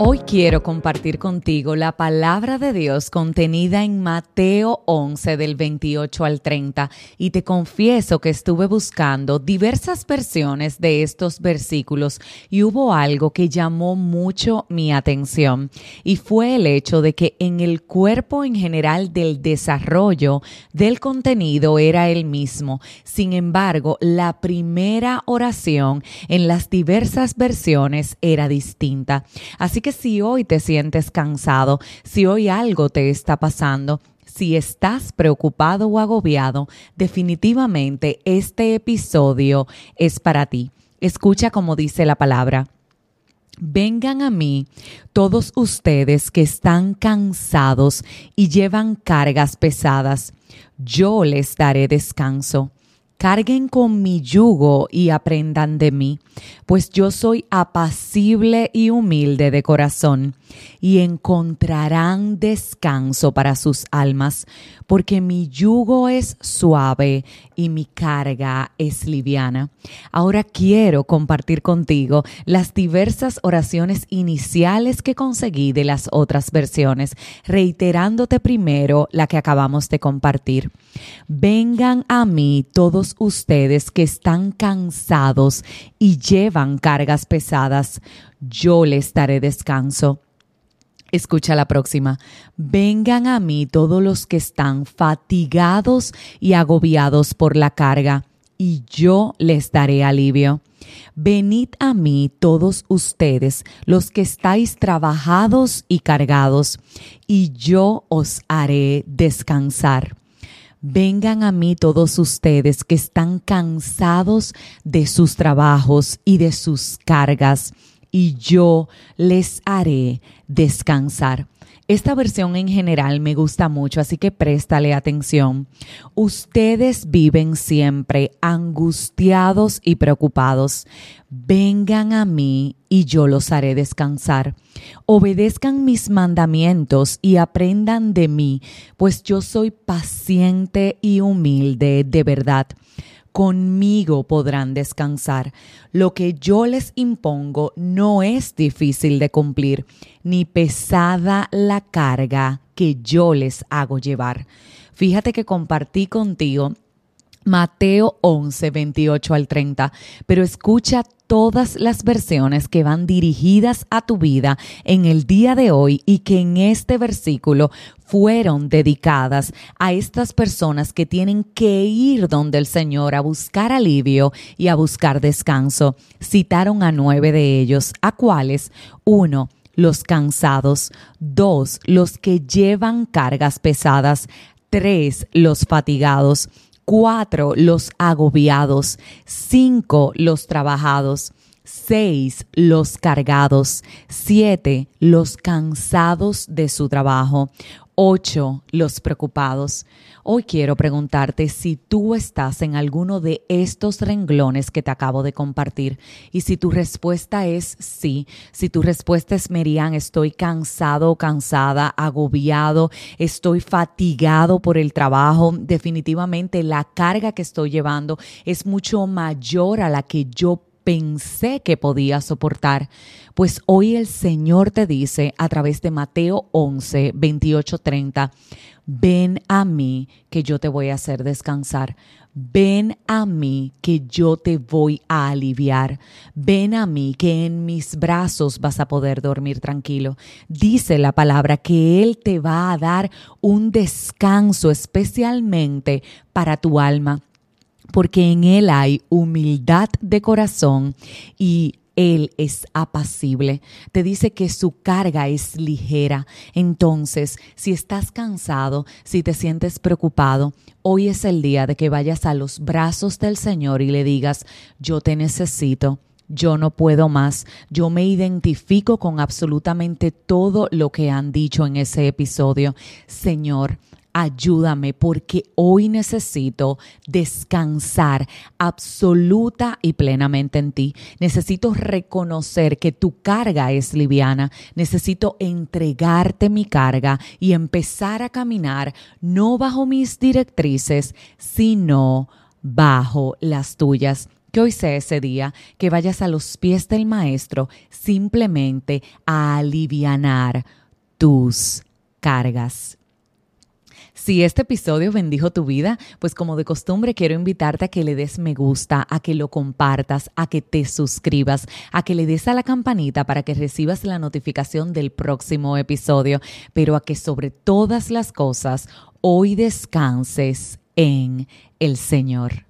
Hoy quiero compartir contigo la palabra de Dios contenida en Mateo 11 del 28 al 30 y te confieso que estuve buscando diversas versiones de estos versículos y hubo algo que llamó mucho mi atención y fue el hecho de que en el cuerpo en general del desarrollo del contenido era el mismo. Sin embargo, la primera oración en las diversas versiones era distinta. Así que si hoy te sientes cansado, si hoy algo te está pasando, si estás preocupado o agobiado, definitivamente este episodio es para ti. Escucha como dice la palabra. Vengan a mí todos ustedes que están cansados y llevan cargas pesadas. Yo les daré descanso. Carguen con mi yugo y aprendan de mí, pues yo soy apacible y humilde de corazón, y encontrarán descanso para sus almas, porque mi yugo es suave y mi carga es liviana. Ahora quiero compartir contigo las diversas oraciones iniciales que conseguí de las otras versiones, reiterándote primero la que acabamos de compartir. Vengan a mí todos ustedes que están cansados y llevan cargas pesadas, yo les daré descanso. Escucha la próxima. Vengan a mí todos los que están fatigados y agobiados por la carga, y yo les daré alivio. Venid a mí todos ustedes, los que estáis trabajados y cargados, y yo os haré descansar. Vengan a mí todos ustedes que están cansados de sus trabajos y de sus cargas, y yo les haré descansar. Esta versión en general me gusta mucho, así que préstale atención. Ustedes viven siempre angustiados y preocupados. Vengan a mí y yo los haré descansar. Obedezcan mis mandamientos y aprendan de mí, pues yo soy paciente y humilde de verdad conmigo podrán descansar. Lo que yo les impongo no es difícil de cumplir, ni pesada la carga que yo les hago llevar. Fíjate que compartí contigo Mateo 11, 28 al 30, pero escucha todas las versiones que van dirigidas a tu vida en el día de hoy y que en este versículo fueron dedicadas a estas personas que tienen que ir donde el Señor a buscar alivio y a buscar descanso. Citaron a nueve de ellos, a cuáles uno, los cansados, dos, los que llevan cargas pesadas, tres, los fatigados, cuatro los agobiados, cinco los trabajados, seis los cargados, siete los cansados de su trabajo, 8. Los preocupados. Hoy quiero preguntarte si tú estás en alguno de estos renglones que te acabo de compartir y si tu respuesta es sí, si tu respuesta es Merian, estoy cansado, cansada, agobiado, estoy fatigado por el trabajo, definitivamente la carga que estoy llevando es mucho mayor a la que yo pensé que podía soportar. Pues hoy el Señor te dice a través de Mateo 11, 28, 30, ven a mí que yo te voy a hacer descansar. Ven a mí que yo te voy a aliviar. Ven a mí que en mis brazos vas a poder dormir tranquilo. Dice la palabra que Él te va a dar un descanso especialmente para tu alma porque en Él hay humildad de corazón y él es apacible. Te dice que su carga es ligera. Entonces, si estás cansado, si te sientes preocupado, hoy es el día de que vayas a los brazos del Señor y le digas, yo te necesito. Yo no puedo más. Yo me identifico con absolutamente todo lo que han dicho en ese episodio. Señor, ayúdame porque hoy necesito descansar absoluta y plenamente en ti. Necesito reconocer que tu carga es liviana. Necesito entregarte mi carga y empezar a caminar no bajo mis directrices, sino bajo las tuyas. que hoy sea ese día, que vayas a los pies del Maestro simplemente a alivianar tus cargas. Si este episodio bendijo tu vida, pues como de costumbre quiero invitarte a que le des me gusta, a que lo compartas, a que te suscribas, a que le des a la campanita para que recibas la notificación del próximo episodio, pero a que sobre todas las cosas hoy descanses en el Señor.